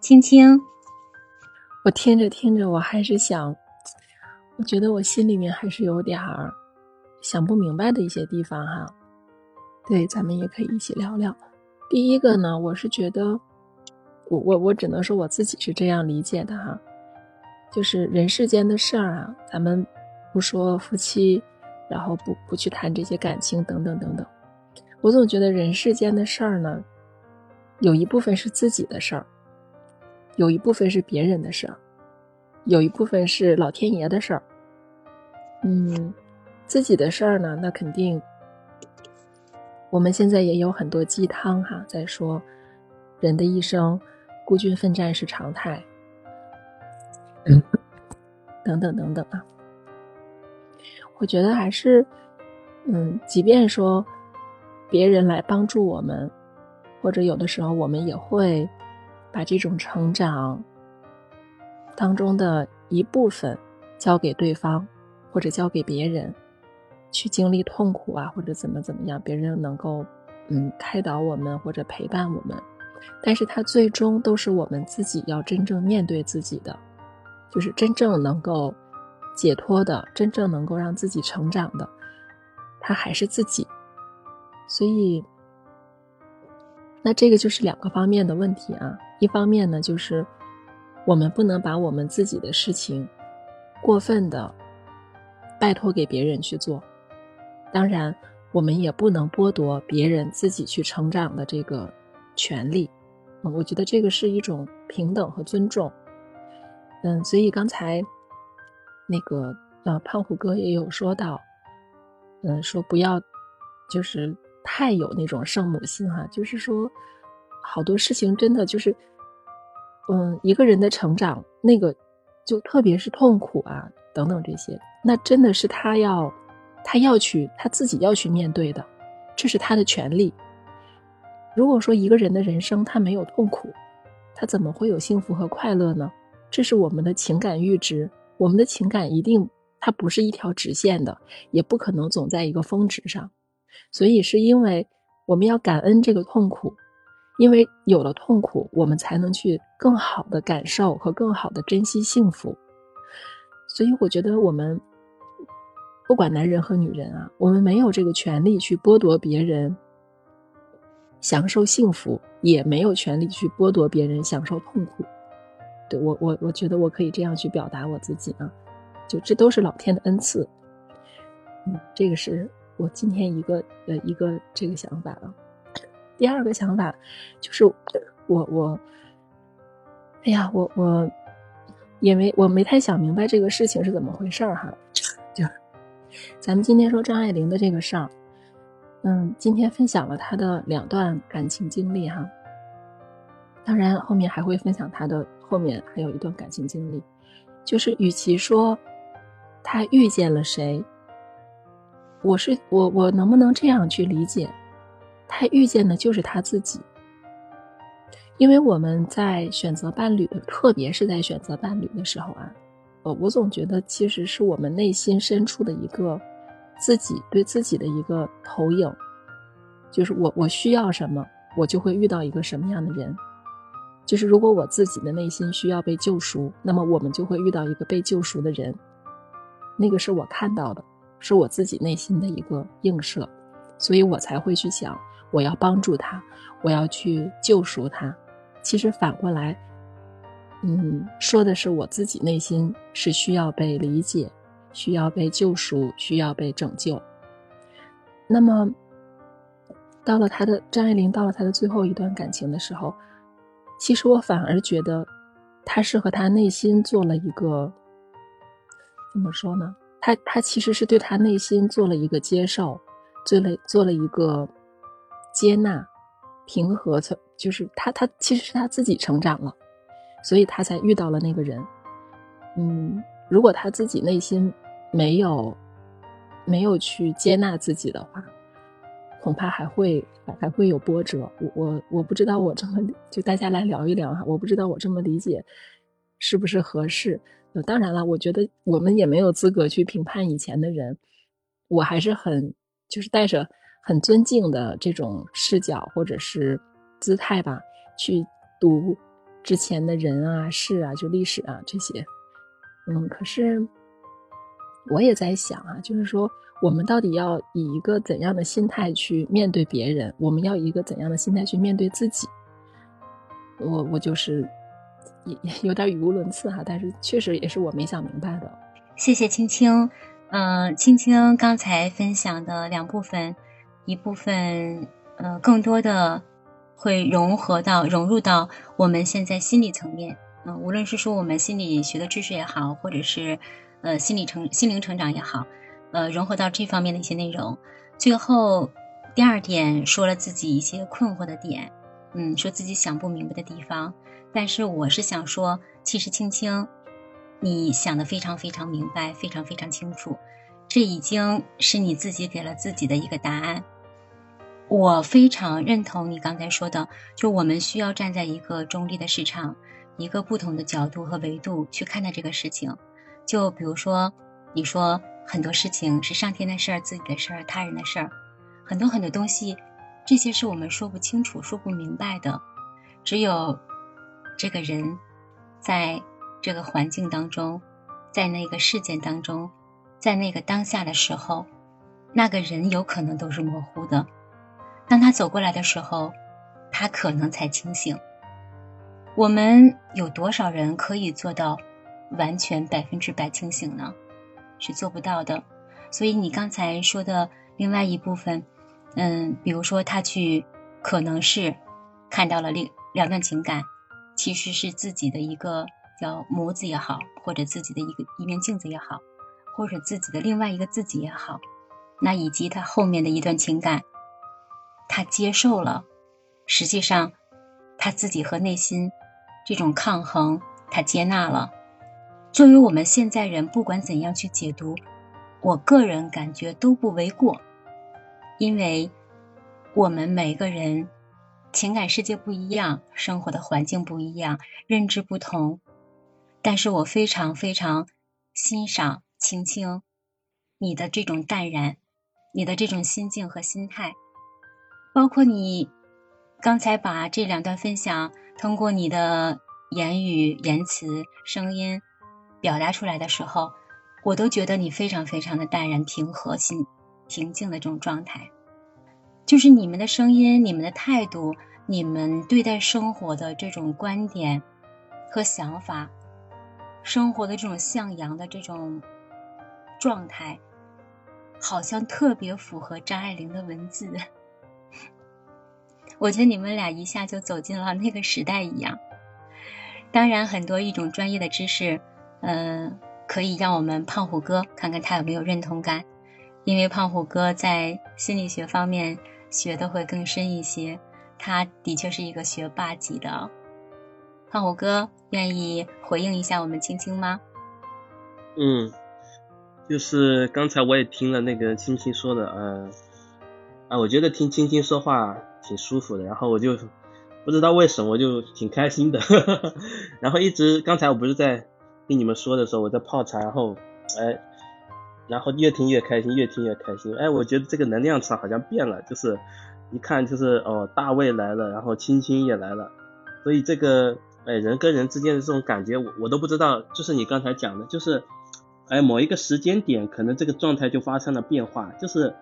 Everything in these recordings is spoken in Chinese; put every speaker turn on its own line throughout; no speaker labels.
青青，
我听着听着，我还是想，我觉得我心里面还是有点儿想不明白的一些地方哈。对，咱们也可以一起聊聊。第一个呢，我是觉得，我我我只能说我自己是这样理解的哈，就是人世间的事儿啊，咱们不说夫妻，然后不不去谈这些感情等等等等，我总觉得人世间的事儿呢，有一部分是自己的事儿。有一部分是别人的事儿，有一部分是老天爷的事儿。嗯，自己的事儿呢，那肯定。我们现在也有很多鸡汤哈，在说人的一生孤军奋战是常态，等等等等啊。我觉得还是，嗯，即便说别人来帮助我们，或者有的时候我们也会。把这种成长当中的一部分交给对方，或者交给别人，去经历痛苦啊，或者怎么怎么样，别人能够嗯开导我们或者陪伴我们，但是他最终都是我们自己要真正面对自己的，就是真正能够解脱的，真正能够让自己成长的，他还是自己，所以。那这个就是两个方面的问题啊，一方面呢，就是我们不能把我们自己的事情过分的拜托给别人去做，当然，我们也不能剥夺别人自己去成长的这个权利。嗯，我觉得这个是一种平等和尊重。嗯，所以刚才那个呃胖虎哥也有说到，嗯，说不要就是。太有那种圣母心哈，就是说，好多事情真的就是，嗯，一个人的成长，那个就特别是痛苦啊等等这些，那真的是他要，他要去他自己要去面对的，这是他的权利。如果说一个人的人生他没有痛苦，他怎么会有幸福和快乐呢？这是我们的情感阈值，我们的情感一定它不是一条直线的，也不可能总在一个峰值上。所以是因为我们要感恩这个痛苦，因为有了痛苦，我们才能去更好的感受和更好的珍惜幸福。所以我觉得我们不管男人和女人啊，我们没有这个权利去剥夺别人享受幸福，也没有权利去剥夺别人享受痛苦。对我，我我觉得我可以这样去表达我自己啊，就这都是老天的恩赐。嗯，这个是。我今天一个呃一个这个想法了，第二个想法就是我我，哎呀我我，也没我没太想明白这个事情是怎么回事儿哈，就咱们今天说张爱玲的这个事儿，嗯，今天分享了她的两段感情经历哈，当然后面还会分享她的后面还有一段感情经历，就是与其说她遇见了谁。我是我，我能不能这样去理解？他遇见的就是他自己，因为我们在选择伴侣的，特别是在选择伴侣的时候啊，我，我总觉得其实是我们内心深处的一个自己对自己的一个投影，就是我我需要什么，我就会遇到一个什么样的人。就是如果我自己的内心需要被救赎，那么我们就会遇到一个被救赎的人，那个是我看到的。是我自己内心的一个映射，所以我才会去想，我要帮助他，我要去救赎他。其实反过来，嗯，说的是我自己内心是需要被理解，需要被救赎，需要被拯救。那么，到了他的张爱玲，到了他的最后一段感情的时候，其实我反而觉得，他是和他内心做了一个，怎么说呢？他他其实是对他内心做了一个接受，做了做了一个接纳、平和，成就是他他其实是他自己成长了，所以他才遇到了那个人。嗯，如果他自己内心没有没有去接纳自己的话，恐怕还会还会有波折。我我我不知道我这么就大家来聊一聊哈，我不知道我这么理解是不是合适。当然了，我觉得我们也没有资格去评判以前的人，我还是很就是带着很尊敬的这种视角或者是姿态吧，去读之前的人啊、事啊，就历史啊这些。嗯，可是我也在想啊，就是说，我们到底要以一个怎样的心态去面对别人？我们要以一个怎样的心态去面对自己？我我就是也有点语无伦次哈，但是确实也是我没想明白的。
谢谢青青，嗯，青青刚才分享的两部分，一部分呃，更多的会融合到融入到我们现在心理层面，嗯，无论是说我们心理学的知识也好，或者是呃心理成心灵成长也好，呃，融合到这方面的一些内容。最后第二点说了自己一些困惑的点。嗯，说自己想不明白的地方，但是我是想说，其实青青，你想的非常非常明白，非常非常清楚，这已经是你自己给了自己的一个答案。我非常认同你刚才说的，就我们需要站在一个中立的市场，一个不同的角度和维度去看待这个事情。就比如说，你说很多事情是上天的事儿、自己的事儿、他人的事儿，很多很多东西。这些是我们说不清楚、说不明白的，只有这个人在这个环境当中，在那个事件当中，在那个当下的时候，那个人有可能都是模糊的。当他走过来的时候，他可能才清醒。我们有多少人可以做到完全百分之百清醒呢？是做不到的。所以你刚才说的另外一部分。嗯，比如说他去，可能是看到了另两段情感，其实是自己的一个叫模子也好，或者自己的一个一面镜子也好，或者自己的另外一个自己也好，那以及他后面的一段情感，他接受了，实际上他自己和内心这种抗衡，他接纳了。作为我们现在人，不管怎样去解读，我个人感觉都不为过。因为我们每个人情感世界不一样，生活的环境不一样，认知不同。但是我非常非常欣赏青青你的这种淡然，你的这种心境和心态，包括你刚才把这两段分享通过你的言语、言辞、声音表达出来的时候，我都觉得你非常非常的淡然、平和心。平静的这种状态，就是你们的声音、你们的态度、你们对待生活的这种观点和想法，生活的这种向阳的这种状态，好像特别符合张爱玲的文字。我觉得你们俩一下就走进了那个时代一样。当然，很多一种专业的知识，嗯，可以让我们胖虎哥看看他有没有认同感。因为胖虎哥在心理学方面学的会更深一些，他的确是一个学霸级的。胖虎哥愿意回应一下我们青青吗？
嗯，就是刚才我也听了那个青青说的，呃，啊，我觉得听青青说话挺舒服的，然后我就不知道为什么我就挺开心的，然后一直刚才我不是在跟你们说的时候，我在泡茶，然后哎。然后越听越开心，越听越开心。哎，我觉得这个能量场好像变了，就是一看就是哦，大卫来了，然后青青也来了，所以这个哎人跟人之间的这种感觉，我我都不知道。就是你刚才讲的，就是哎某一个时间点，可能这个状态就发生了变化，就是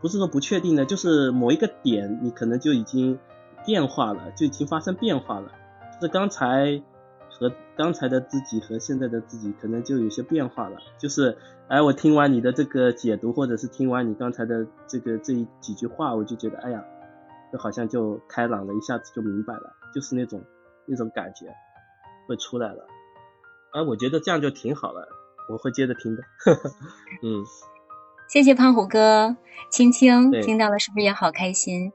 不是说不确定的，就是某一个点你可能就已经变化了，就已经发生变化了。就是刚才。和刚才的自己和现在的自己可能就有些变化了，就是，哎，我听完你的这个解读，或者是听完你刚才的这个这几句话，我就觉得，哎呀，就好像就开朗了，一下子就明白了，就是那种那种感觉会出来了，哎，我觉得这样就挺好了，我会接着听的，嗯，
谢谢胖虎哥，青青听到了是不是也好开心？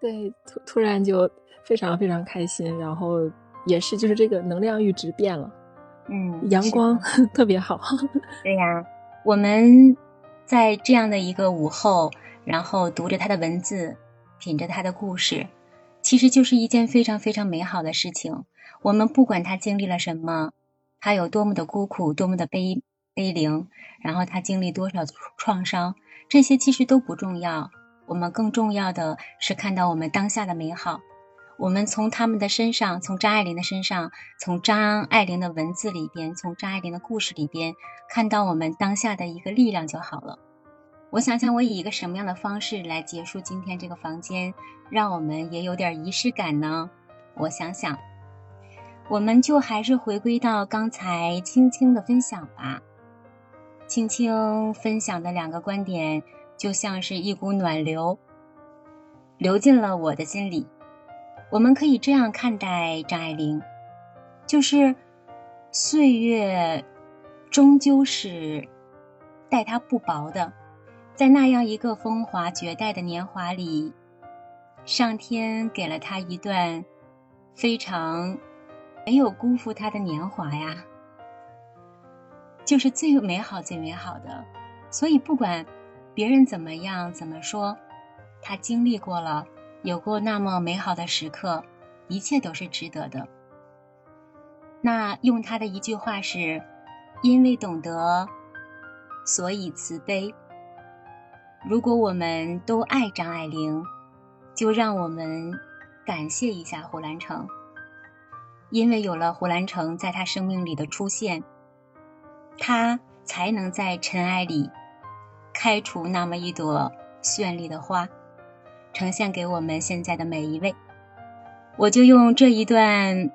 对，突突然就非常非常开心，然后。也是，就是这个能量阈值变了，
嗯，
阳光 特别好。
对呀，我们在这样的一个午后，然后读着他的文字，品着他的故事，其实就是一件非常非常美好的事情。我们不管他经历了什么，他有多么的孤苦，多么的悲悲灵，然后他经历多少创伤，这些其实都不重要。我们更重要的是看到我们当下的美好。我们从他们的身上，从张爱玲的身上，从张爱玲的文字里边，从张爱玲的故事里边，看到我们当下的一个力量就好了。我想想，我以一个什么样的方式来结束今天这个房间，让我们也有点仪式感呢？我想想，我们就还是回归到刚才青青的分享吧。青青分享的两个观点，就像是一股暖流，流进了我的心里。我们可以这样看待张爱玲，就是岁月终究是待她不薄的，在那样一个风华绝代的年华里，上天给了她一段非常没有辜负她的年华呀，就是最美好、最美好的。所以不管别人怎么样、怎么说，他经历过了。有过那么美好的时刻，一切都是值得的。那用他的一句话是：“因为懂得，所以慈悲。”如果我们都爱张爱玲，就让我们感谢一下胡兰成，因为有了胡兰成在他生命里的出现，他才能在尘埃里开出那么一朵绚丽的花。呈现给我们现在的每一位，我就用这一段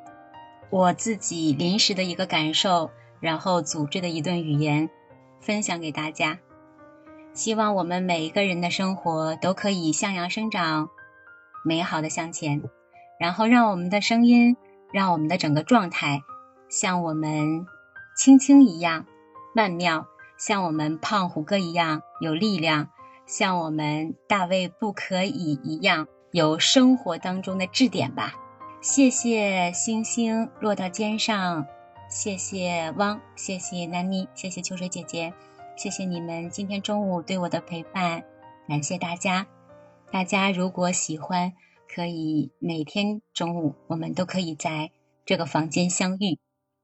我自己临时的一个感受，然后组织的一段语言，分享给大家。希望我们每一个人的生活都可以向阳生长，美好的向前，然后让我们的声音，让我们的整个状态，像我们青青一样曼妙，像我们胖虎哥一样有力量。像我们大卫不可以一样有生活当中的质点吧。谢谢星星落到肩上，谢谢汪，谢谢南妮，谢谢秋水姐姐，谢谢你们今天中午对我的陪伴，感谢大家。大家如果喜欢，可以每天中午我们都可以在这个房间相遇，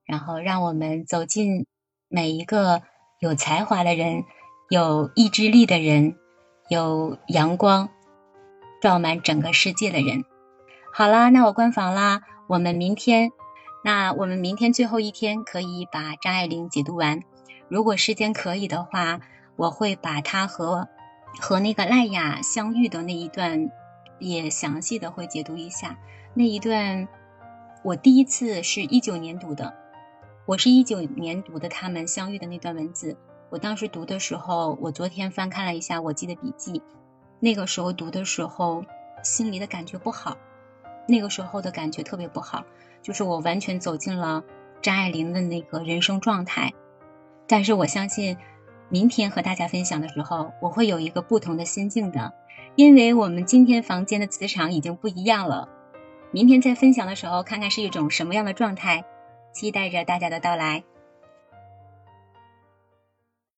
然后让我们走进每一个有才华的人，有意志力的人。有阳光照满整个世界的人。好啦，那我关房啦。我们明天，那我们明天最后一天可以把张爱玲解读完。如果时间可以的话，我会把她和和那个赖雅相遇的那一段也详细的会解读一下。那一段我第一次是一九年读的，我是一九年读的他们相遇的那段文字。我当时读的时候，我昨天翻看了一下我记的笔记，那个时候读的时候，心里的感觉不好，那个时候的感觉特别不好，就是我完全走进了张爱玲的那个人生状态。但是我相信，明天和大家分享的时候，我会有一个不同的心境的，因为我们今天房间的磁场已经不一样了。明天在分享的时候，看看是一种什么样的状态，期待着大家的到来。